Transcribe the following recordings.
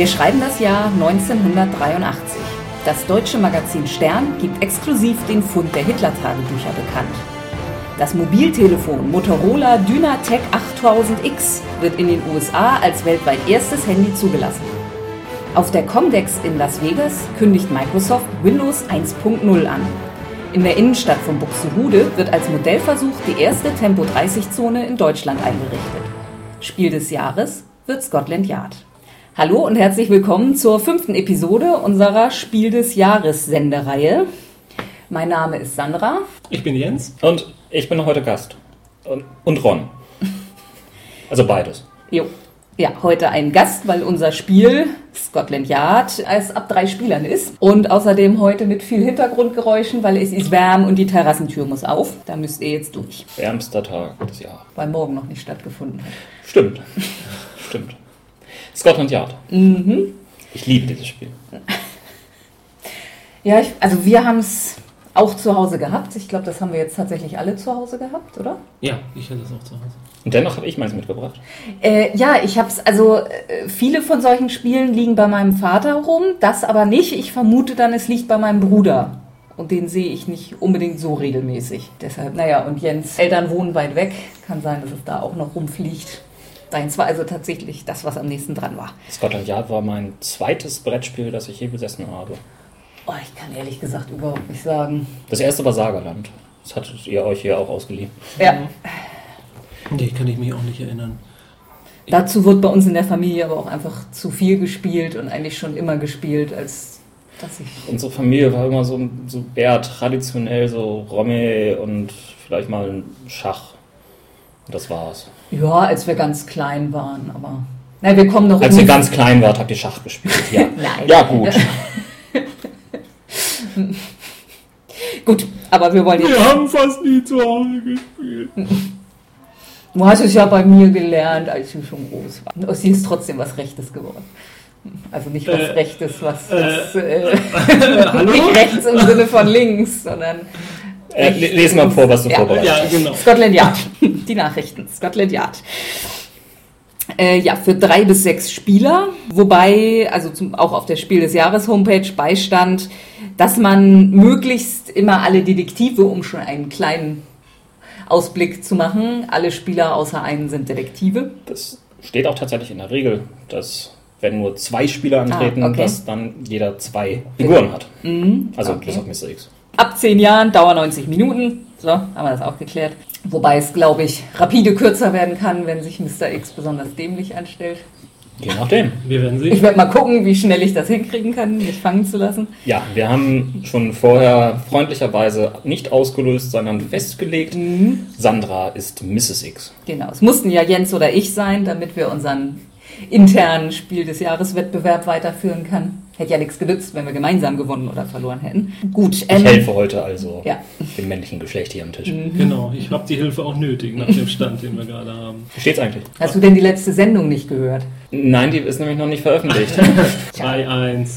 Wir schreiben das Jahr 1983. Das deutsche Magazin Stern gibt exklusiv den Fund der Hitler-Tagebücher bekannt. Das Mobiltelefon Motorola Dynatec 8000X wird in den USA als weltweit erstes Handy zugelassen. Auf der Comdex in Las Vegas kündigt Microsoft Windows 1.0 an. In der Innenstadt von Buxtehude wird als Modellversuch die erste Tempo-30-Zone in Deutschland eingerichtet. Spiel des Jahres wird Scotland Yard. Hallo und herzlich willkommen zur fünften Episode unserer Spiel des Jahres Sendereihe. Mein Name ist Sandra. Ich bin Jens. Und ich bin heute Gast. Und, und Ron. Also beides. Jo. Ja, heute ein Gast, weil unser Spiel Scotland Yard als ab drei Spielern ist. Und außerdem heute mit viel Hintergrundgeräuschen, weil es ist warm und die Terrassentür muss auf. Da müsst ihr jetzt durch. Wärmster Tag des Jahres. Weil morgen noch nicht stattgefunden hat. Stimmt. Stimmt. Scotland Yard. Mhm. Ich liebe dieses Spiel. Ja, ich, also wir haben es auch zu Hause gehabt. Ich glaube, das haben wir jetzt tatsächlich alle zu Hause gehabt, oder? Ja, ich hatte es auch zu Hause. Und dennoch habe ich meins mitgebracht. Äh, ja, ich habe es, also äh, viele von solchen Spielen liegen bei meinem Vater rum, das aber nicht. Ich vermute dann, es liegt bei meinem Bruder. Und den sehe ich nicht unbedingt so regelmäßig. Deshalb, naja, und Jens Eltern wohnen weit weg. Kann sein, dass es da auch noch rumfliegt. Deins war also tatsächlich das, was am nächsten dran war. Scotland Yard war mein zweites Brettspiel, das ich je besessen habe. Oh, ich kann ehrlich gesagt überhaupt nicht sagen. Das erste war Sagerland. Das hattet ihr euch hier auch ausgeliehen. Ja, Nee, kann ich mich auch nicht erinnern. dazu wird bei uns in der Familie aber auch einfach zu viel gespielt und eigentlich schon immer gespielt, als dass ich. Unsere Familie war immer so, so eher traditionell, so Romme und vielleicht mal ein Schach. Und das war's. Ja, als wir ganz klein waren, aber. Na, wir kommen noch Als ihr ganz klein wart, habt ihr Schach gespielt. Ja, Nein. ja gut. Gut, aber wir wollen jetzt. haben fast nie zu Hause gespielt. Du hast es ja bei mir gelernt, als du schon groß warst. Aus dir ist trotzdem was Rechtes geworden. Also nicht was Äh, Rechtes, was, äh, was äh, hallo? nicht rechts im Sinne von links, sondern Äh, le- lesen mal vor, was du Ja. vorbereitet Ja, hast. genau. Scotland Yard. Die Nachrichten. Scotland Yard. Äh, ja, für drei bis sechs Spieler, wobei, also zum, auch auf der Spiel des Jahres Homepage beistand, dass man möglichst immer alle Detektive, um schon einen kleinen Ausblick zu machen, alle Spieler außer einen sind Detektive. Das steht auch tatsächlich in der Regel, dass wenn nur zwei Spieler antreten, Ah, okay. dass dann jeder zwei Figuren hat. Mhm, Also okay. bis auf Mr. X. Ab zehn Jahren, Dauer 90 Minuten. So, haben wir das auch geklärt. Wobei es, glaube ich, rapide kürzer werden kann, wenn sich Mr. X besonders dämlich anstellt. Je nachdem. Wir werden Ich sehen. werde mal gucken, wie schnell ich das hinkriegen kann, mich fangen zu lassen. Ja, wir haben schon vorher freundlicherweise nicht ausgelöst, sondern festgelegt, Mhm. Sandra ist Mrs. X. Genau, es mussten ja Jens oder ich sein, damit wir unseren internen Spiel des Jahres Wettbewerb weiterführen können. Hätte ja nichts genützt, wenn wir gemeinsam gewonnen oder verloren hätten. Gut, Ich ähm, helfe heute also Ja. dem männlichen Geschlecht hier am Tisch. Genau, ich habe die Hilfe auch nötig nach dem Stand, den wir gerade haben. Wie steht's eigentlich? hast du denn die letzte Sendung nicht gehört? Nein, die ist nämlich noch nicht veröffentlicht. 2-1.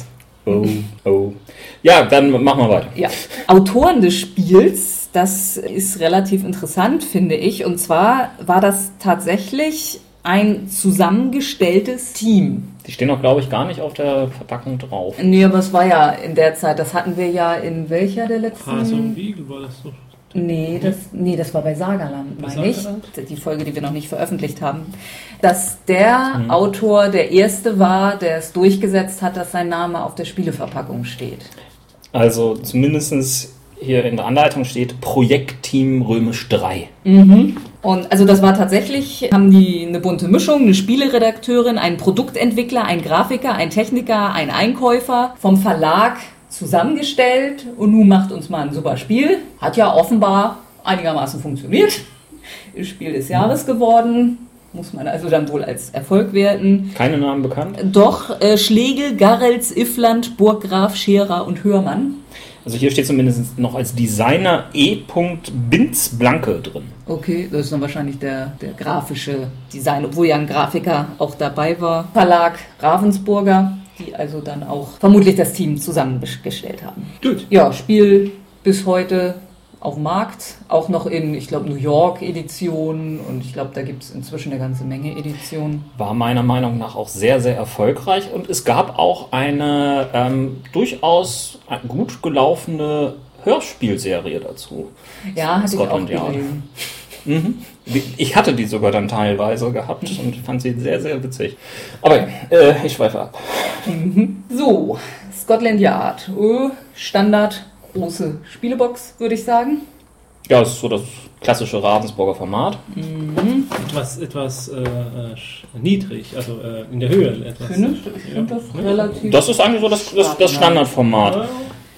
oh, oh. Ja, dann machen wir weiter. Ja, Autoren des Spiels, das ist relativ interessant, finde ich. Und zwar war das tatsächlich ein zusammengestelltes Team. Die stehen auch, glaube ich, gar nicht auf der Verpackung drauf. Nee, aber es war ja in der Zeit, das hatten wir ja in welcher der letzten... Hase und Wiegel war das doch. Nee, das, nee, das war bei Sagerland, Bei meine ich. Die Folge, die wir noch nicht veröffentlicht haben. Dass der Mhm. Autor der erste war, der es durchgesetzt hat, dass sein Name auf der Spieleverpackung steht. Also zumindest hier in der Anleitung steht Projektteam Römisch 3. Und also das war tatsächlich, haben die eine bunte Mischung, eine Spieleredakteurin, einen Produktentwickler, ein Grafiker, ein Techniker, ein Einkäufer vom Verlag zusammengestellt und nun macht uns mal ein super Spiel. Hat ja offenbar einigermaßen funktioniert. Ist Spiel des Jahres geworden. Muss man also dann wohl als Erfolg werten. Keine Namen bekannt. Doch äh, Schlegel, Garrels, Iffland, Burggraf, Scherer und Hörmann. Also hier steht zumindest noch als Designer E. Binzblanke drin. Okay, das ist dann wahrscheinlich der, der grafische Design, obwohl ja ein Grafiker auch dabei war. Verlag Ravensburger, die also dann auch vermutlich das Team zusammengestellt haben. Gut. Ja, Spiel bis heute auf dem Markt, auch noch in, ich glaube, New York Editionen und ich glaube, da gibt es inzwischen eine ganze Menge Editionen. War meiner Meinung nach auch sehr, sehr erfolgreich und es gab auch eine ähm, durchaus gut gelaufene Hörspielserie dazu. Ja, hatte Scotland ich auch Yard. gelesen. Mhm. Ich hatte die sogar dann teilweise gehabt und fand sie sehr, sehr witzig. Aber äh, ich schweife ab. So, Scotland Yard. Ö, Standard, große Spielebox, würde ich sagen. Ja, es ist so das klassische Ravensburger Format. Etwas, etwas äh, äh, niedrig, also äh, in der Höhe etwas. Findest du? Ich finde das relativ. Das ist eigentlich so das, das, das Standardformat.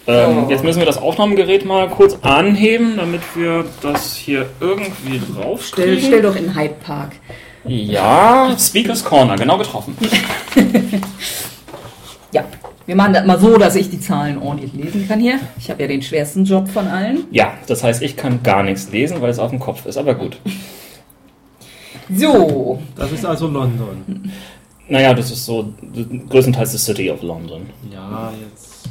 Ähm, Oh. jetzt müssen wir das Aufnahmegerät mal kurz anheben, damit wir das hier irgendwie Stell, draufstellen. stell doch in Hyde Park. Ja, Speakers Corner, genau getroffen. Ja, wir machen das mal so, dass ich die Zahlen ordentlich lesen kann hier. Ich habe ja den schwersten Job von allen. Ja, das heißt, ich kann gar nichts lesen, weil es auf dem Kopf ist, aber gut. So, Das ist also London. Naja, das ist so größtenteils die City of London. Ja, jetzt.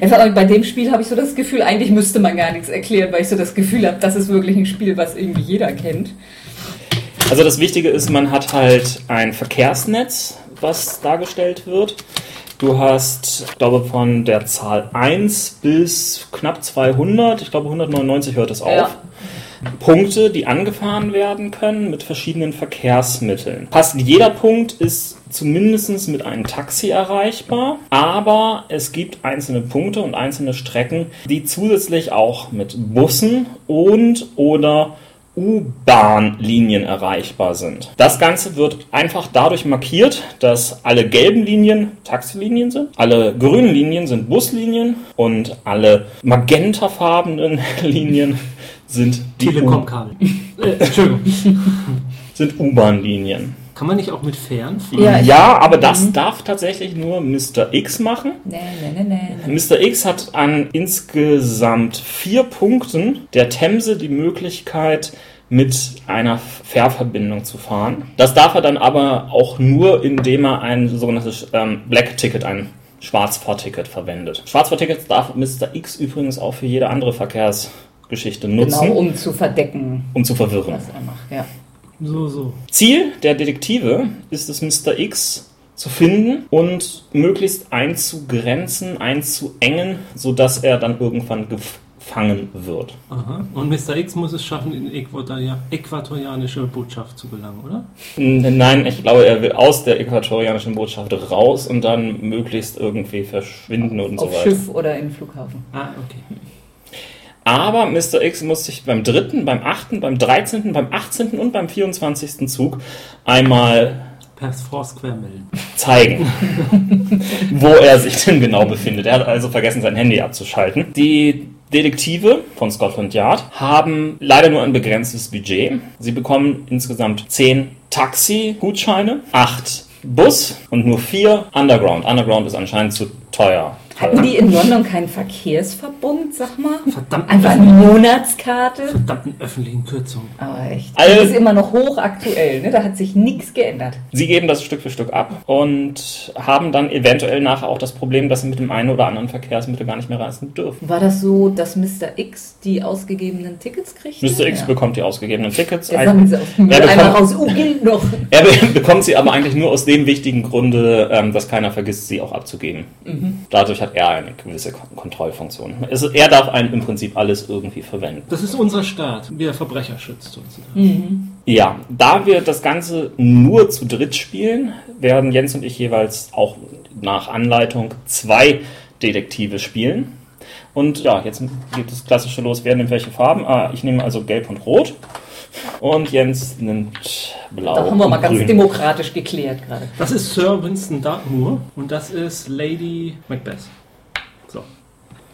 Jetzt aber bei dem Spiel habe ich so das Gefühl, eigentlich müsste man gar nichts erklären, weil ich so das Gefühl habe, das ist wirklich ein Spiel, was irgendwie jeder kennt. Also das Wichtige ist, man hat halt ein Verkehrsnetz, was dargestellt wird. Du hast, ich glaube, von der Zahl 1 bis knapp 200, ich glaube 199 hört es auf, Ja. Punkte, die angefahren werden können mit verschiedenen Verkehrsmitteln. Fast jeder Punkt ist zumindest mit einem Taxi erreichbar, aber es gibt einzelne Punkte und einzelne Strecken, die zusätzlich auch mit Bussen und oder U-Bahn-Linien erreichbar sind. Das Ganze wird einfach dadurch markiert, dass alle gelben Linien Taxilinien sind, alle grünen Linien sind Buslinien und alle magentafarbenen Linien sind die Telekom-Kabel. äh, Entschuldigung. sind U-Bahn-Linien. Kann man nicht auch mit Fern fahren? Ja, Ja, aber das darf tatsächlich nur Mr. X machen. Nee, nee, nee, nee. Mr. X hat an insgesamt vier Punkten der Themse die Möglichkeit, mit einer Fährverbindung zu fahren. Das darf er dann aber auch nur, indem er ein sogenanntes ähm, Black Ticket, ein Schwarzfahrticket verwendet. Schwarzfahrtickets darf Mr. X übrigens auch für jede andere Verkehrsgeschichte nutzen, Genau, um zu verdecken, um zu verwirren. was er macht. Ja. So, so. Ziel der Detektive ist es, Mr. X zu finden und möglichst einzugrenzen, einzuengen, sodass er dann irgendwann gefangen wird. Aha. Und Mr. X muss es schaffen, in äquatorianische Botschaft zu gelangen, oder? Nein, ich glaube, er will aus der äquatorianischen Botschaft raus und dann möglichst irgendwie verschwinden und so Auf weiter. Schiff oder im Flughafen. Ah, okay. Aber Mr. X muss sich beim dritten, beim achten, beim 13., beim 18. und beim 24. Zug einmal Per Foursquare melden. zeigen, wo er sich denn genau befindet. Er hat also vergessen, sein Handy abzuschalten. Die Detektive von Scotland Yard haben leider nur ein begrenztes Budget. Sie bekommen insgesamt 10 Taxi-Gutscheine, 8 Bus und nur 4 Underground. Underground ist anscheinend zu teuer. Hatten die in London keinen Verkehrsverbund, sag mal? Verdammt, Einfach eine Monatskarte? verdammten öffentlichen Kürzungen. Aber echt. Also- das ist immer noch hochaktuell, ne? Da hat sich nichts geändert. Sie geben das Stück für Stück ab und haben dann eventuell nachher auch das Problem, dass sie mit dem einen oder anderen Verkehrsmittel gar nicht mehr reisen dürfen. War das so, dass Mr. X die ausgegebenen Tickets kriegt? Mr. X ja. bekommt die ausgegebenen Tickets. Der Ein- sie aus dem Er bekommt- raus. Oh, gilt noch. Er be- bekommt sie aber eigentlich nur aus dem wichtigen Grunde, ähm, dass keiner vergisst, sie auch abzugeben. Dadurch hat er eine gewisse Kon- Kontrollfunktion. Also er darf einem im Prinzip alles irgendwie verwenden. Das ist unser Staat, wie er Verbrecher schützt sozusagen. Ja, da wir das Ganze nur zu dritt spielen, werden Jens und ich jeweils auch nach Anleitung zwei Detektive spielen. Und ja, jetzt geht das klassische los. Wer nimmt welche Farben? Ah, ich nehme also gelb und rot. Und Jens nimmt blau Da haben wir mal ganz grün. demokratisch geklärt gerade. Das ist Sir Winston Dartmoor und das ist Lady Macbeth.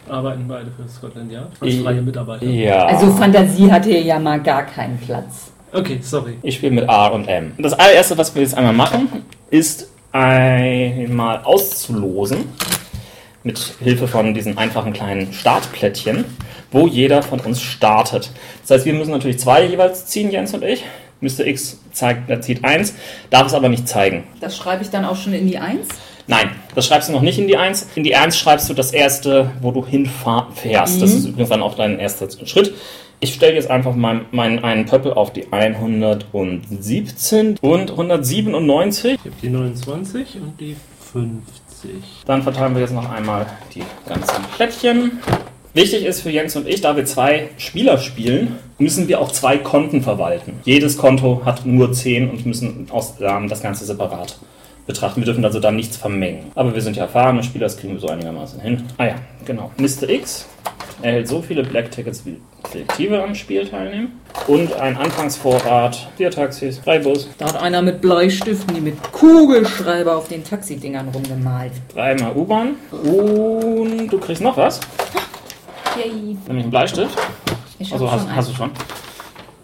Arbeiten beide für Scotland Yard als freie Mitarbeiter. Ja. Also Fantasie hat hier ja mal gar keinen Platz. Okay, sorry. Ich spiele mit A und M. Das allererste, was wir jetzt einmal machen, ist einmal auszulosen mit Hilfe von diesen einfachen kleinen Startplättchen, wo jeder von uns startet. Das heißt, wir müssen natürlich zwei jeweils ziehen, Jens und ich. Mr. X zeigt, er zieht eins, darf es aber nicht zeigen. Das schreibe ich dann auch schon in die Eins. Nein, das schreibst du noch nicht in die 1. In die 1 schreibst du das erste, wo du hinfährst. Das ist übrigens dann auch dein erster Schritt. Ich stelle jetzt einfach meinen mein, einen Pöppel auf die 117 und 197. Ich habe die 29 und die 50. Dann verteilen wir jetzt noch einmal die ganzen Plättchen. Wichtig ist für Jens und ich, da wir zwei Spieler spielen, müssen wir auch zwei Konten verwalten. Jedes Konto hat nur 10 und müssen aus, ähm, das Ganze separat betrachten. Wir dürfen also da nichts vermengen. Aber wir sind ja erfahrene Spieler, das kriegen wir so einigermaßen hin. Ah ja, genau. Mr. X erhält so viele Black Tickets wie Detektive am Spiel teilnehmen. Und ein Anfangsvorrat, vier Taxis, drei Bus, Da hat einer mit Bleistiften, die mit Kugelschreiber auf den Taxidingern rumgemalt. dreimal U-Bahn. Und du kriegst noch was, Yay. nämlich einen Bleistift. Ich hab Also schon hast, einen. hast du schon?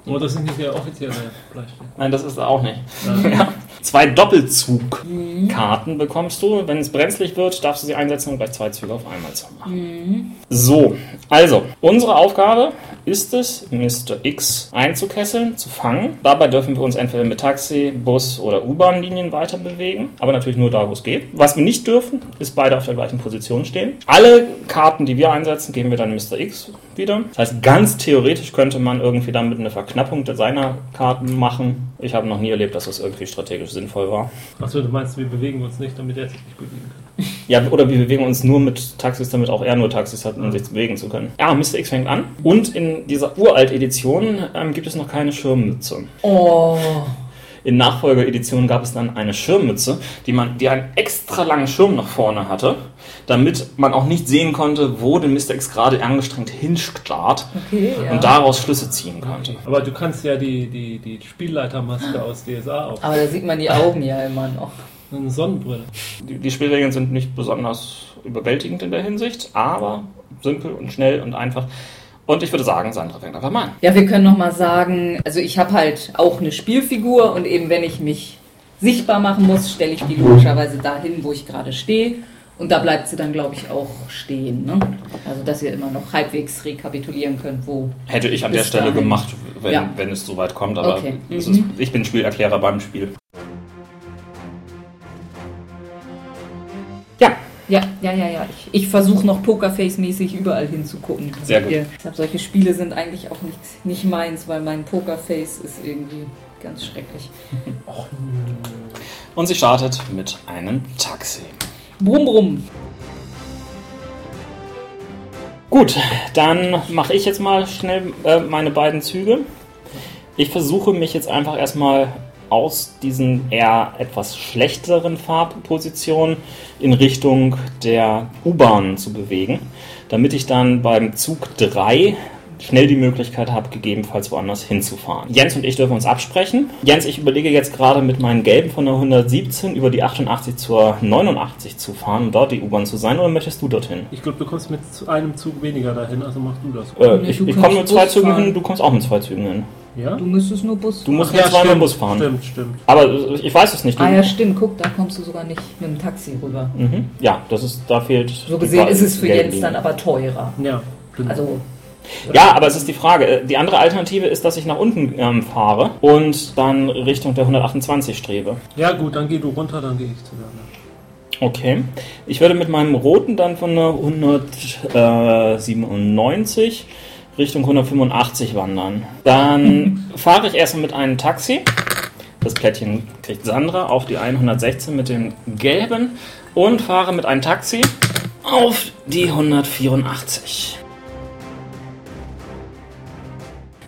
Oh, das ist nicht der offizielle Bleistift. Nein, das ist er auch nicht. Ja. Ja. Zwei Doppelzugkarten bekommst du. Wenn es brenzlig wird, darfst du sie einsetzen, um gleich zwei Züge auf einmal zu machen. So, also, unsere Aufgabe ist es, Mr. X einzukesseln, zu fangen. Dabei dürfen wir uns entweder mit Taxi, Bus oder U-Bahn-Linien weiter bewegen, aber natürlich nur da, wo es geht. Was wir nicht dürfen, ist beide auf der gleichen Position stehen. Alle Karten, die wir einsetzen, geben wir dann Mr. X wieder. Das heißt, ganz theoretisch könnte man irgendwie damit eine Verknappung seiner Karten machen. Ich habe noch nie erlebt, dass das irgendwie strategisch sinnvoll war. Achso, du meinst, wir bewegen uns nicht, damit er sich nicht bewegen kann. Ja, oder wir bewegen uns nur mit Taxis, damit auch er nur Taxis hat, um sich bewegen zu können. Ja, Mr. X fängt an. Und in dieser Uralt-Edition ähm, gibt es noch keine Schirmmütze. Oh, In Nachfolgereditionen gab es dann eine Schirmmütze, die man, die einen extra langen Schirm nach vorne hatte, damit man auch nicht sehen konnte, wo denn Mr. X gerade angestrengt hinstarrt okay. Ja. und daraus Schlüsse ziehen konnte. Aber du kannst ja die, die, die Spielleitermaske aus DSA auf. Aber da sieht man die Augen ja immer noch. Eine Sonnenbrille. Die, die Spielregeln sind nicht besonders überwältigend in der Hinsicht, aber simpel und schnell und einfach. Und ich würde sagen, Sandra fängt einfach mal an. Ja, wir können noch mal sagen, also ich habe halt auch eine Spielfigur und eben wenn ich mich sichtbar machen muss, stelle ich die logischerweise dahin, wo ich gerade stehe. Und da bleibt sie dann, glaube ich, auch stehen. Ne? Also, dass ihr immer noch halbwegs rekapitulieren könnt, wo. Hätte ich an der Stelle dahin. gemacht, wenn, Ja. wenn es soweit kommt, aber Okay. Mhm. ist, ich bin Spielerklärer beim Spiel. Ja, Ja, ja, ja. Ich, ich versuche noch Pokerface-mäßig überall hinzugucken. Sehr gut. Ich glaube, solche Spiele sind eigentlich auch nicht, nicht meins, weil mein Pokerface ist irgendwie ganz schrecklich. und sie startet mit einem Taxi. Brumm, brumm. Gut, dann mache ich jetzt mal schnell äh, meine beiden Züge. Ich versuche mich jetzt einfach erstmal aus diesen eher etwas schlechteren Farbpositionen in Richtung der U-Bahn zu bewegen, damit ich dann beim Zug 3 schnell die Möglichkeit habe, gegebenenfalls woanders hinzufahren. Jens und ich dürfen uns absprechen. Jens, ich überlege jetzt gerade mit meinen Gelben von der 117 über die 88 zur 89 zu fahren und dort die U-Bahn zu sein, oder möchtest du dorthin? Ich glaube, du kommst mit einem Zug weniger dahin, also mach du das. Äh, Nee, ich du ich komme mit zwei Zügen fahren. hin, du kommst auch mit zwei Zügen hin. Ja? Du müsstest nur Bus. Du musst ja, zweimal stimmt, Bus fahren. Stimmt, stimmt. Aber ich weiß es nicht. Du, Ah ja, stimmt. Guck, da kommst du sogar nicht mit dem Taxi rüber. mhm. ja, das ist, da fehlt. So gesehen ist es für Jens dann aber teurer. Ja, stimmt. Also, Ja, aber es ist die Frage. äh, Die andere Alternative ist, dass ich nach unten ähm, fahre und dann Richtung der 128 strebe. ja gut, dann geh du runter, dann gehe ich zu der anderen. Okay. Ich würde mit meinem roten dann von der 197 Richtung 185 wandern. Dann fahre ich erstmal mit einem Taxi. Das Plättchen kriegt Sandra auf die 116 mit dem gelben und fahre mit einem Taxi auf die 184.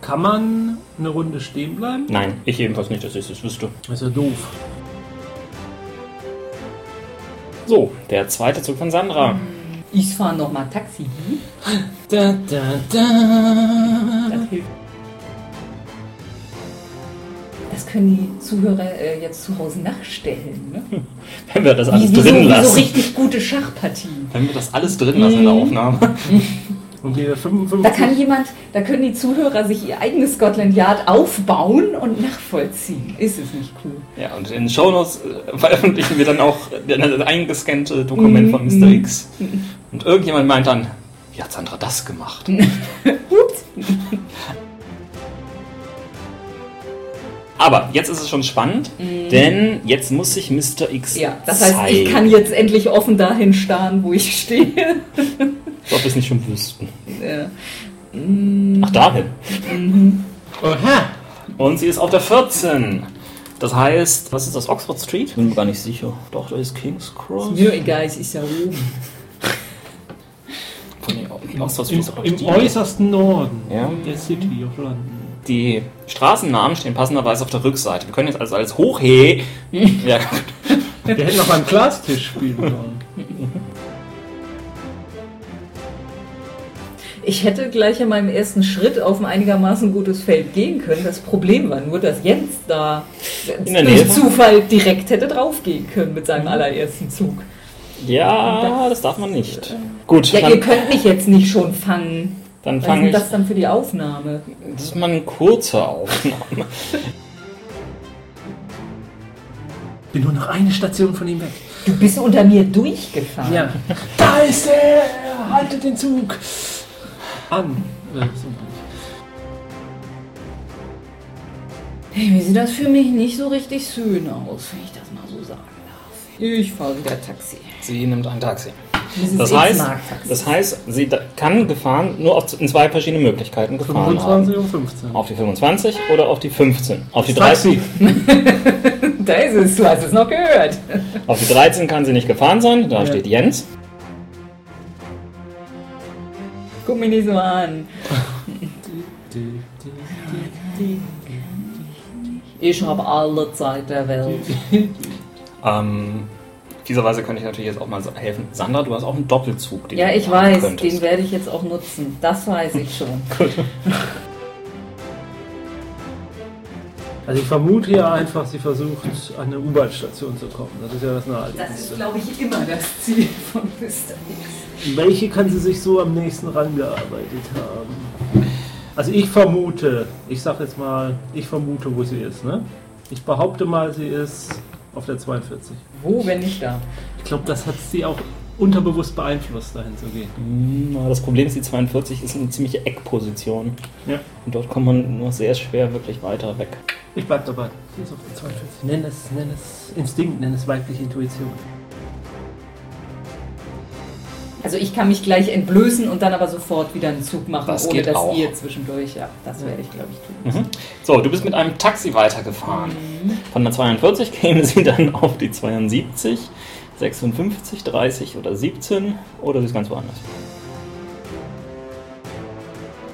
Kann man eine Runde stehen bleiben? Nein, ich jedenfalls nicht, dass ich das wüsste. Das ist ja doof. So, der zweite Zug von Sandra. Ich fahre nochmal Taxi. Da, da, da. Das hilft. Das können die Zuhörer äh, jetzt zu Hause nachstellen. Ne? Wenn wir das Wie, alles wie, so, drin wie so lassen. richtig gute Schachpartie. Wenn wir das alles drin lassen in der Aufnahme. Und die 55. Da kann jemand, da können die Zuhörer sich ihr eigenes Scotland Yard aufbauen und nachvollziehen. Ist es nicht cool? Ja, und in den Shownotes äh, veröffentlichen wir dann auch das eingescannte Dokument von Mr. X. Und irgendjemand meint dann, wie hat Sandra das gemacht? Ups. Aber jetzt ist es schon spannend, denn jetzt muss sich Mr. X Mhm. Ja, das heißt, zeigen. ich kann jetzt endlich offen dahin starren, wo ich stehe. Ob wir es nicht schon wüssten. Ja. Ach, dahin. Oha! Und sie ist auf der 14. Das heißt, was ist das? Oxford Street? Bin mir gar nicht sicher. Doch, da ist King's Cross. Mir egal, es ist ja oben. Im, im die. äußersten Norden Ja. der City of London. Die Straßennamen stehen passenderweise auf der Rückseite. Wir können jetzt also als Hochhe. ja, gut. Wir hätten noch beim Glastisch spielen sollen. Ich hätte gleich in meinem ersten Schritt auf ein einigermaßen gutes Feld gehen können. Das Problem war nur, dass Jens da durch? Zufall direkt hätte draufgehen können mit seinem allerersten Zug. Ja, das darf man nicht. Gut, Ja, ihr könnt mich jetzt nicht schon fangen. dann Was fange ist ich. das dann für die Aufnahme? Das ist mal eine kurze Aufnahme. Bin nur noch eine Station von ihm weg. Du bist unter mir durchgefahren. Ja. Da ist er! Haltet den Zug! An. Äh. Hey, wie sieht das für mich nicht so richtig schön aus, wenn ich das mal. Ich fahre wieder Taxi. Sie nimmt ein Taxi. Das heißt, das heißt, sie kann gefahren nur auf, in zwei verschiedene Möglichkeiten gefahren 25 haben. und 15. Auf die 25 oder auf die 15. Auf die, Taxi! 13, Da ist es, du hast es noch gehört. auf die 13 kann sie nicht gefahren sein, da Ja. steht Jens. Guck mich nicht so an. Ich habe alle Zeit der Welt. Ähm, Fieserweise könnte ich natürlich jetzt auch mal helfen. Sandra, du hast auch einen Doppelzug. den Ja, ich weiß, könntest. den werde ich jetzt auch nutzen. Das weiß ich schon. Also ich vermute ja einfach, sie versucht an eine U-Bahn-Station zu kommen. Das ist ja das Das ist, Naheliegendste. glaube ich, immer das Ziel von Mr. X. Welche kann sie sich so am nächsten rangearbeitet haben? Also ich vermute, ich sag jetzt mal, ich vermute, wo sie ist. Ne? Ich behaupte mal, sie ist auf der 42. Wo, wenn nicht da? Ich glaube, das hat sie auch unterbewusst beeinflusst, dahin zu gehen. Hm, Das Problem ist, die 42 ist eine ziemliche Eckposition. Ja. Und dort kommt man nur sehr schwer wirklich weiter weg. Ich bleib dabei. Sie ist auf der 42. Nenn es, nenn es Instinkt, nenn es weibliche Intuition. Also ich kann mich gleich entblößen und dann aber sofort wieder einen Zug machen, Das ohne geht dass auch. ihr zwischendurch, ja, das werde ich glaube ich tun. Mhm. So, du bist mit einem Taxi weitergefahren. Mhm. Von der 42 käme sie dann auf die 72, 56, 30 oder 17 oder sie ist ganz woanders.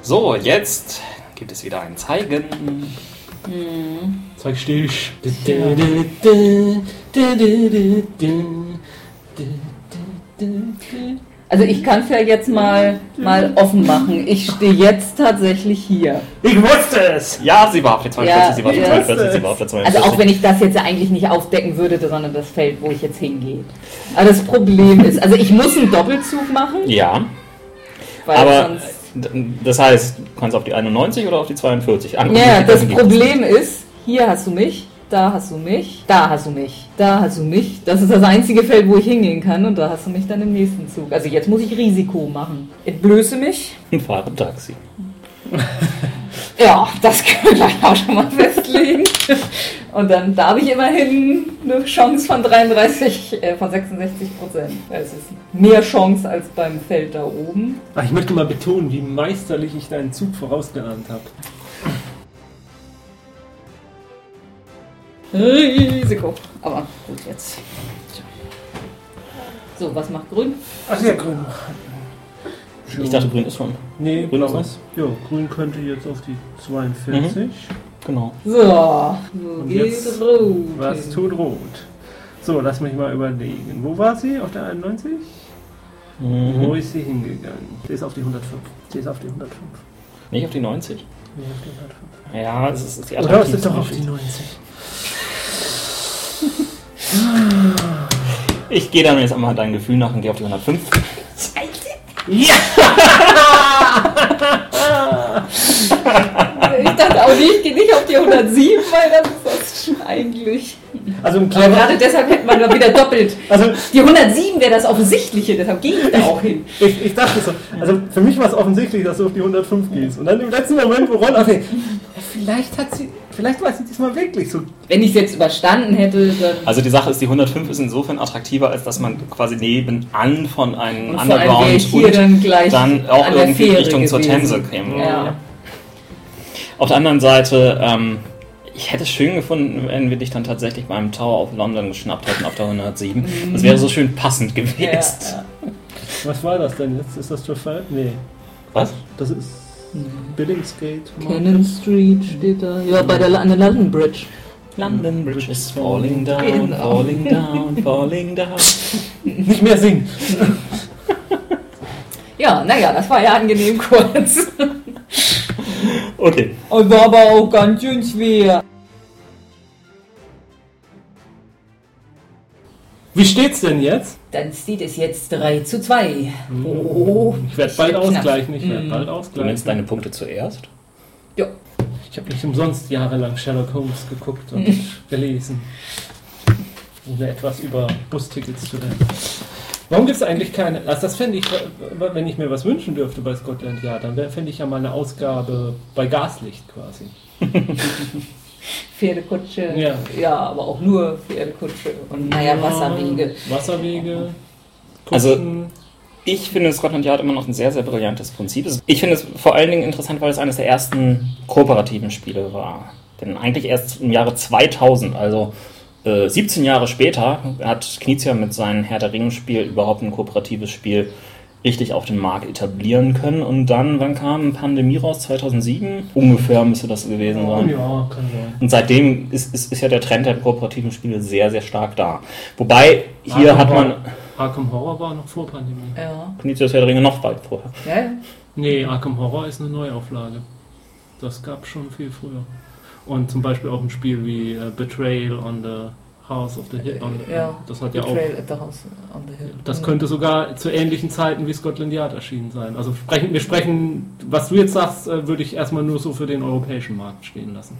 So, jetzt gibt es wieder ein Zeigen. Zeig Stich. Also ich kann es ja jetzt mal, mal offen machen. Ich stehe jetzt tatsächlich hier. Ich wusste es! Ja, sie war auf der 42, Ja, sie war auf der ja. 42, sie war auf der 42. Also auch wenn ich das jetzt eigentlich nicht aufdecken würde, sondern das Feld, wo ich jetzt hingehe. Aber das Problem ist, also ich muss einen Doppelzug machen, ja, weil aber das heißt, du kannst auf die 91 oder auf die 42 Ja, Möglichkeiten das Problem ist, hier hast du mich, da hast du mich, da hast du mich, da hast du mich. Das ist das einzige Feld, wo ich hingehen kann und da hast du mich dann im nächsten Zug. Also jetzt muss ich Risiko machen. Entblöße mich. nicht. Fahre Taxi. Ja, das können wir gleich auch schon mal festlegen. Und dann da habe ich immerhin eine Chance von 33, äh, von 66 Prozent. Es ist mehr Chance als beim Feld da oben. Ach, ich möchte mal betonen, wie meisterlich ich deinen Zug vorausgeahnt habe. Risiko. Aber gut, jetzt. So, was macht grün? Ach ja, grün. Ich dachte, grün ist schon. Nee, Grün ist was? Ja, grün könnte jetzt auf die 42. Genau. So, wo Und geht jetzt rot? Was tut rot? So, lass mich mal überlegen. Wo war sie? Auf der 91? Wo Mhm. ist sie hingegangen? Sie ist auf die 105. Sie ist auf die 105. Nicht auf die 90? Nee, auf die 105. Ja, es ist die Oder ist es doch auf die Geschichte. 90? Ich gehe dann jetzt einmal dein Gefühl nach und gehe auf die 105. Ich dachte auch nicht, ich gehe nicht auf die 107, weil das ist das schon eigentlich. Also ein Aber kleiner. gerade deshalb hätte man doch wieder doppelt. Also Die 107 wäre das Offensichtliche, deshalb gehe ich da auch hin. ich, ich dachte so, also für mich war es offensichtlich, dass du auf die 105 gehst. Und dann im letzten Moment, wo Ron, okay, vielleicht hat sie, Vielleicht war es diesmal wirklich so. Wenn ich es jetzt überstanden hätte, dann. Also die Sache ist, die 105 ist insofern attraktiver, als dass man quasi nebenan von einem Und vor allem wäre Underground und dann gleich dann auch an der irgendwie Fähre Richtung zur gewesen. Themse käme. Ja. Auf der anderen Seite, ähm, ich hätte es schön gefunden, wenn wir dich dann tatsächlich beim Tower of London geschnappt hätten auf der 107. Das wäre so schön passend gewesen. Mhm. Ja, ja. Was war das denn jetzt? Ist das Trafalgar? Nee. Was? Das ist Billingsgate. Cannon Street steht da. Ja, bei der, an der London Bridge. London Bridge is falling down, Genau. falling down, falling down. Nicht mehr singen. Ja, naja, das war ja angenehm kurz. Okay. Und war aber auch ganz schön schwer. Wie steht's denn jetzt? Dann steht es jetzt 3 zu 2. Oh, Ich werde bald ausgleichen. Ich werde Mhm. bald Du ausgleichen. nimmst deine Punkte zuerst. Ja. Ich habe nicht umsonst jahrelang Sherlock Holmes geguckt und gelesen. Ohne etwas über Bustickets zu lernen. Warum gibt es eigentlich keine. Also, das fände ich, wenn ich mir was wünschen dürfte bei Scotland Yard, dann fände ich ja mal eine Ausgabe bei Gaslicht quasi. Pferdekutsche. Ja. ja, aber auch nur Pferdekutsche. Und naja, Wasserwege. Wasserwege. Also- Kutschen. Ich finde Scotland Yard immer noch ein sehr, sehr brillantes Prinzip. Ich finde es vor allen Dingen interessant, weil es eines der ersten kooperativen Spiele war. Denn eigentlich erst im Jahre 2000, also äh, 17 Jahre später, hat Knizia mit seinem Herr der Ringe-Spiel überhaupt ein kooperatives Spiel richtig auf den Markt etablieren können. Und dann, wann kam Pandemie raus? 2007? Ungefähr müsste das gewesen Oh, sein. ja, kann sein. Und seitdem ist, ist, ist ja der Trend der kooperativen Spiele sehr, sehr stark da. Wobei, hier Arkham hat man Arkham Horror war noch vor Pandemie. Ja. Knizias Herr der Ringe noch weit vorher. ja, ja. Nee, Arkham Horror ist eine Neuauflage. Das gab schon viel früher. Und zum Beispiel auch ein Spiel wie äh, Betrayal on the House of the Hill. Ja, Das hat ja auch. Betrayal at the House on the Hill. Das könnte sogar zu ähnlichen Zeiten wie Scotland Yard erschienen sein. Also sprechen, wir sprechen, was du jetzt sagst, äh, würde ich erstmal nur so für den europäischen Markt stehen lassen.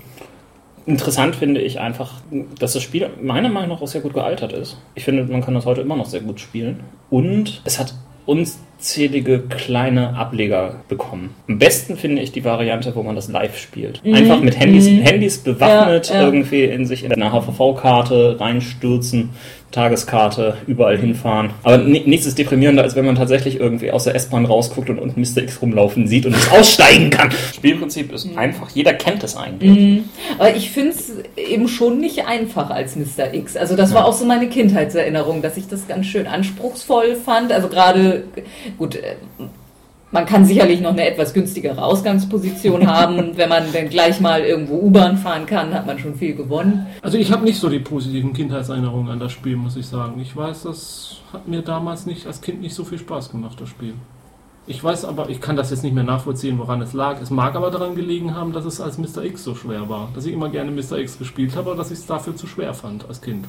Interessant finde ich einfach, dass das Spiel meiner Meinung nach auch sehr gut gealtert ist. Ich finde, man kann das heute immer noch sehr gut spielen. Und es hat unzählige kleine Ableger bekommen. Am besten finde ich die Variante, wo man das live spielt. Einfach mit Handys, Mhm. Handys bewaffnet, Ja, ja. irgendwie in sich in eine HVV-Karte reinstürzen, Tageskarte, überall hinfahren. Aber ni- nichts ist deprimierender, als wenn man tatsächlich irgendwie aus der S-Bahn rausguckt und unten Mr. X rumlaufen sieht und nicht aussteigen kann. Spielprinzip ist einfach, jeder kennt es eigentlich. Mhm. Aber ich finde es eben schon nicht einfach als Mr. X. Also das war auch so meine Kindheitserinnerung, dass ich das ganz schön anspruchsvoll fand. Also gerade, gut, äh, man kann sicherlich noch eine etwas günstigere Ausgangsposition haben. Wenn man dann gleich mal irgendwo U-Bahn fahren kann, hat man schon viel gewonnen. Also ich habe nicht so die positiven Kindheitserinnerungen an das Spiel, muss ich sagen. Ich weiß, das hat mir damals nicht als Kind nicht so viel Spaß gemacht, das Spiel. Ich weiß aber, ich kann das jetzt nicht mehr nachvollziehen, woran es lag. Es mag aber daran gelegen haben, dass es als Mr. X so schwer war. Dass ich immer gerne Mr. X gespielt habe, aber dass ich es dafür zu schwer fand als Kind.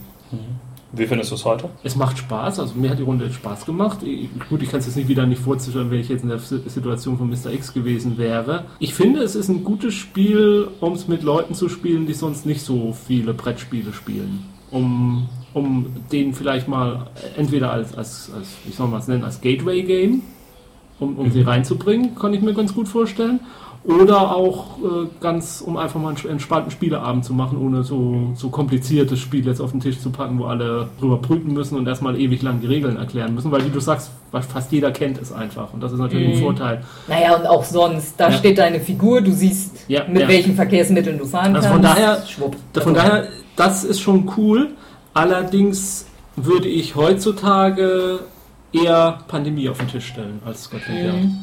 Wie findest du es heute? Es macht Spaß, also mir hat die Runde Spaß gemacht. Ich, gut, ich kann es jetzt nicht wieder nicht vorzustellen, wenn ich jetzt in der Si- Situation von Mr. X gewesen wäre. Ich finde, es ist ein gutes Spiel, um es mit Leuten zu spielen, die sonst nicht so viele Brettspiele spielen. Um, um den vielleicht mal entweder als, als, als wie soll man es nennen, als Gateway-Game, um, um sie reinzubringen, kann ich mir ganz gut vorstellen. Oder auch äh, ganz, um einfach mal einen entspannten Spieleabend zu machen, ohne so, so kompliziertes Spiel jetzt auf den Tisch zu packen, wo alle drüber prüfen müssen und erstmal ewig lang die Regeln erklären müssen, weil wie du sagst, fast jeder kennt es einfach und das ist natürlich ein Mhm. Vorteil. Naja, und auch sonst, da Ja. steht deine Figur, du siehst, Ja, mit ja. welchen Verkehrsmitteln du fahren Also kannst. von daher- Schwupp. Von daher, das ist schon cool. Allerdings würde ich heutzutage eher Pandemie auf den Tisch stellen als Scotland Yard. Mhm.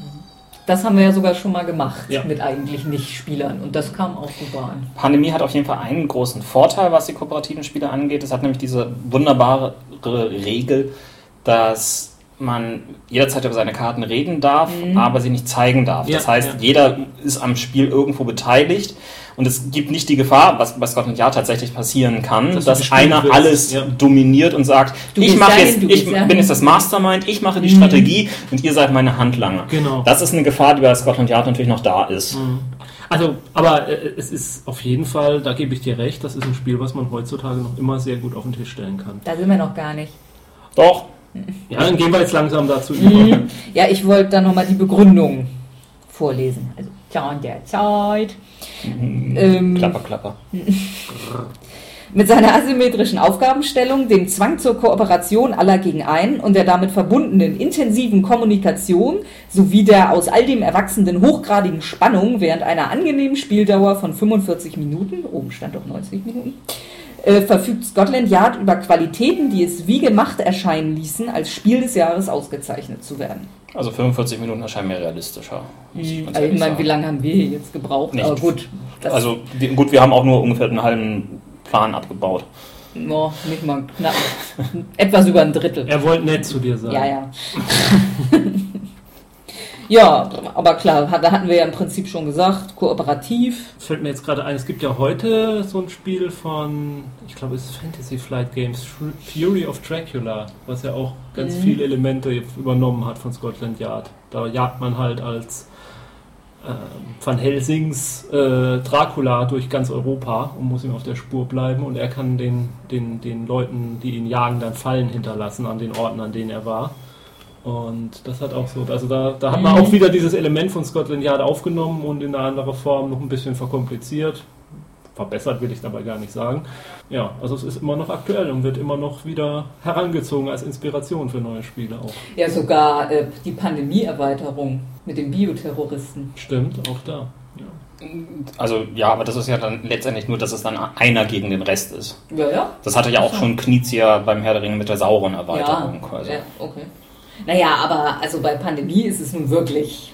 Das haben wir ja sogar schon mal gemacht Ja. mit eigentlich Nicht-Spielern und das kam auch super an. Pandemie hat auf jeden Fall einen großen Vorteil, was die kooperativen Spiele angeht. Es hat nämlich diese wunderbare Regel, dass man jederzeit über seine Karten reden darf, aber sie nicht zeigen darf. Ja, das heißt, ja. jeder ist am Spiel irgendwo beteiligt und es gibt nicht die Gefahr, was bei Scotland Yard tatsächlich passieren kann, Dass dass, einer wirst, alles ja. dominiert und sagt, Du ich mache dahin, jetzt, ich bin jetzt das Mastermind, ich mache die Mhm. Strategie und ihr seid meine Handlanger. Genau. Das ist eine Gefahr, die bei Scotland Yard natürlich noch da ist. Also, aber äh, es ist auf jeden Fall, da gebe ich dir recht, das ist ein Spiel, was man heutzutage noch immer sehr gut auf den Tisch stellen kann. Da sind wir noch gar nicht. Doch, Ja, dann gehen wir jetzt langsam dazu über. Mhm. Ja, ich wollte da nochmal die Begründung vorlesen. Also Zahn der Zeit. Ähm, Klapper, klapper. Mit seiner asymmetrischen Aufgabenstellung, dem Zwang zur Kooperation aller gegen einen und der damit verbundenen intensiven Kommunikation sowie der aus all dem erwachsenden hochgradigen Spannung während einer angenehmen Spieldauer von 45 Minuten, oben stand doch 90 Minuten, äh, verfügt Scotland Yard über Qualitäten, die es wie gemacht erscheinen ließen, als Spiel des Jahres ausgezeichnet zu werden. Also 45 Minuten erscheinen mir realistischer. Also ich meine, wie lange haben wir hier jetzt gebraucht? Nicht. Aber gut, das Also gut, wir haben auch nur ungefähr einen halben Plan abgebaut. oh, nicht mal knapp. Etwas über ein Drittel. Er wollte nett zu dir sein. Ja, ja. ja, aber klar, da hatten wir ja im Prinzip schon gesagt, kooperativ. Fällt mir jetzt gerade ein, es gibt ja heute so ein Spiel von, ich glaube, es ist Fantasy Flight Games, Fury of Dracula, was ja auch ganz Mhm. viele Elemente übernommen hat von Scotland Yard. Da jagt man halt als ähm, Van Helsings äh, Dracula durch ganz Europa und muss ihm auf der Spur bleiben und er kann den, den, den Leuten, die ihn jagen, dann Fallen hinterlassen an den Orten, an denen er war. Und das hat auch so, also da, da hat man auch wieder dieses Element von Scotland Yard aufgenommen und in einer anderen Form noch ein bisschen verkompliziert. Verbessert will ich dabei gar nicht sagen. Ja, also es ist immer noch aktuell und wird immer noch wieder herangezogen als Inspiration für neue Spiele auch. Ja, sogar äh, die Pandemie-Erweiterung mit den Bioterroristen. Stimmt, auch da. Ja. Also ja, aber das ist ja dann letztendlich nur, dass es dann einer gegen den Rest ist. Ja, ja. Das hatte ja auch schon Knizia beim Herr der Ringe mit der sauren Erweiterung. Ja, also. ja, okay. Naja, aber also bei Pandemie ist es nun wirklich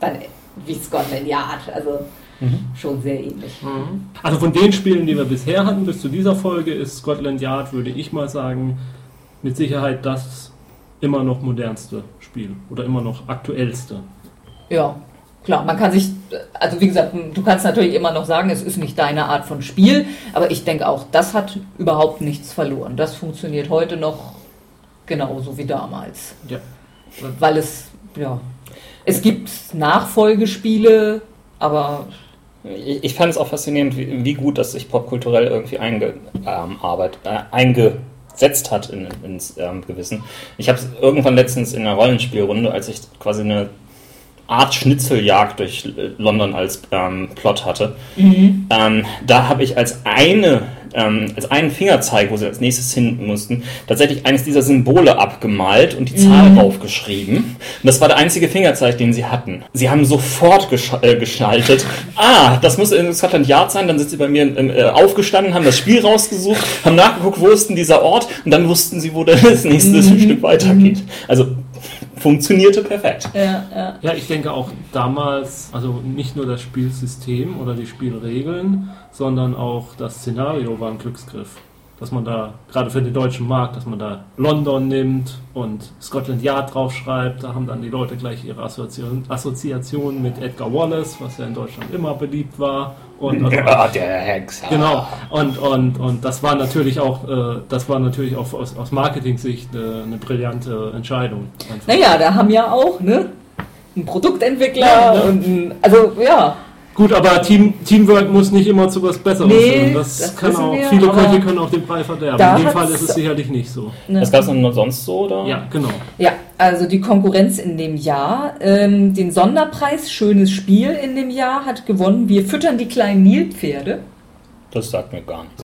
dann wie Scotland Yard, also Mhm. schon sehr ähnlich. Also von den Spielen, die wir bisher hatten, bis zu dieser Folge, ist Scotland Yard, würde ich mal sagen, mit Sicherheit das immer noch modernste Spiel oder immer noch aktuellste. Ja, klar, man kann sich, also wie gesagt, du kannst natürlich immer noch sagen, es ist nicht deine Art von Spiel, aber ich denke auch, das hat überhaupt nichts verloren. Das funktioniert heute noch genauso wie damals. Ja. Weil es, ja, es gibt Nachfolgespiele, aber Ich, ich fand es auch faszinierend, wie, wie gut das sich popkulturell irgendwie einge, ähm, arbeit, äh, eingesetzt hat in, ins ähm, Gewissen. Ich habe es irgendwann letztens in einer Rollenspielrunde, als ich quasi eine Art Schnitzeljagd durch London als ähm, Plot hatte. Ähm, da habe ich als eine ähm, als einen Fingerzeig, wo sie als nächstes hin mussten, tatsächlich eines dieser Symbole abgemalt und die Zahl draufgeschrieben. Und das war der einzige Fingerzeig, den sie hatten. Sie haben sofort gesch äh, geschaltet. Ah, das muss in Scotland Yard sein. Dann sind sie bei mir äh, aufgestanden, haben das Spiel rausgesucht, haben nachgeguckt, wo ist denn dieser Ort und dann wussten sie, wo das nächste Stück weitergeht. Also funktionierte perfekt. ja, ja. Ja, ich denke auch damals, also nicht nur das Spielsystem oder die Spielregeln, sondern auch das Szenario war ein Glücksgriff. Dass man da, gerade für den deutschen Markt, dass man da London nimmt und Scotland Yard draufschreibt, da haben dann die Leute gleich ihre Assoziation, Assoziationen mit Edgar Wallace, was ja in Deutschland immer beliebt war. Und also Ja, der Hexer. Genau, und, und, und das war natürlich auch, äh, das war natürlich auch aus, aus Marketing-Sicht äh, eine brillante Entscheidung. Einfach. Naja, da haben ja auch, ne? Ein Produktentwickler Ja, ne? und ein, also ja, Gut, aber Team, Teamwork muss nicht immer zu was Besserem Nee, führen. Das, das kann auch, wir, viele Köche können auch den Brei verderben. In dem Fall ist es sicherlich nicht so. ne? Was gab es noch sonst so? Oder? Ja, genau. Ja, also die Konkurrenz in dem Jahr. Ähm, den Sonderpreis Schönes Spiel in dem Jahr hat gewonnen. Wir füttern die kleinen Nilpferde. Das sagt mir gar nichts.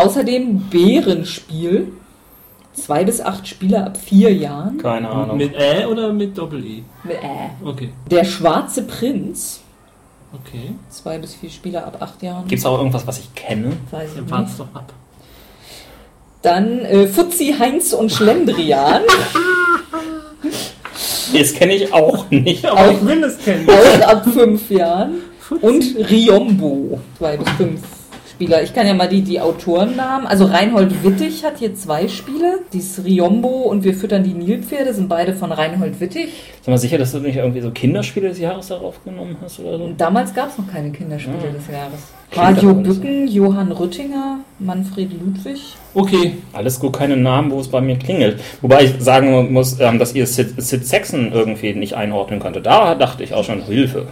Außerdem Bärenspiel. Zwei bis acht Spieler ab vier Jahren. Keine Ahnung. Mit Ä oder mit Doppel-E? Äh. Okay, Der Schwarze Prinz. Okay. Zwei bis vier Spieler ab acht Jahren. Gibt es auch irgendwas, was ich kenne? Weiß ich Dann nicht. doch ab. Dann äh, Fuzzi, Heinz und Schlendrian. Das kenne ich auch nicht. Aber ich will es kennen. auch ab fünf Jahren. Und Riombo. Zwei bis fünf Spieler. Ich kann ja mal die, die Autorennamen. Also Reinhold Wittig hat hier zwei Spiele. Dies Riombo und Wir füttern die Nilpferde sind beide von Reinhold Wittig. Sag mal sicher, dass du nicht irgendwie so Kinderspiele des Jahres darauf genommen hast oder so? Und damals gab es noch keine Kinderspiele Ja. des Jahres. Radio nicht so. Bücken, Johann Rüttinger, Manfred Ludwig. Okay, Alles gut, keine Namen, wo es bei mir klingelt. Wobei ich sagen muss, ähm, dass ihr Sid, Sid Saxon irgendwie nicht einordnen konnte. Da dachte ich auch schon Hilfe.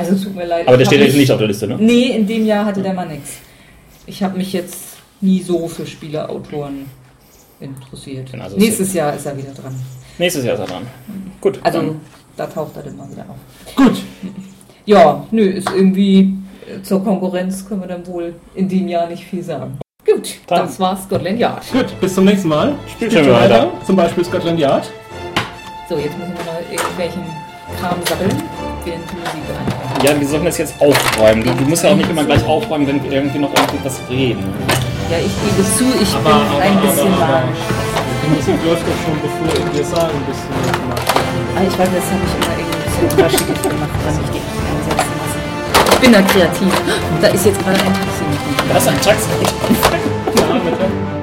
Also tut mir leid. Aber der steht jetzt nicht auf der Liste, ne? Nee, in dem Jahr hatte der mal nichts. Ich habe mich jetzt nie so für Spielerautoren interessiert. Also Nächstes Jahr ist er wieder dran. Nächstes Jahr ist er dran. Gut. Also dann da taucht er dann mal wieder auf. Gut. Ja, nö, ist irgendwie äh, zur Konkurrenz können wir dann wohl in dem Jahr nicht viel sagen. Gut, Dann- das war Scotland Yard. Gut, bis zum nächsten Mal. Spielt schon weiter. Zum Beispiel Scotland Yard. So, jetzt müssen wir mal irgendwelchen Kram sabbeln, während die Musik anfängt. Ja, wir sollten das jetzt aufräumen. Du, du musst ja auch nicht immer gleich aufräumen, wenn wir irgendwie noch irgendwas reden. Ja, ich gebe zu, ich Aber, bin aber, ein aber, bisschen lahm. Die Musik läuft doch schon, bevor ihr wir sagen, bis zum nächsten Mal. Ah, ich weiß, das habe ich immer irgendwie ein bisschen unterschiedlich gemacht, was ich die einsetzen lasse. Ich bin da kreativ. Da ist jetzt gerade ein Taxi. Da ist ein Taxi. Ja, bitte.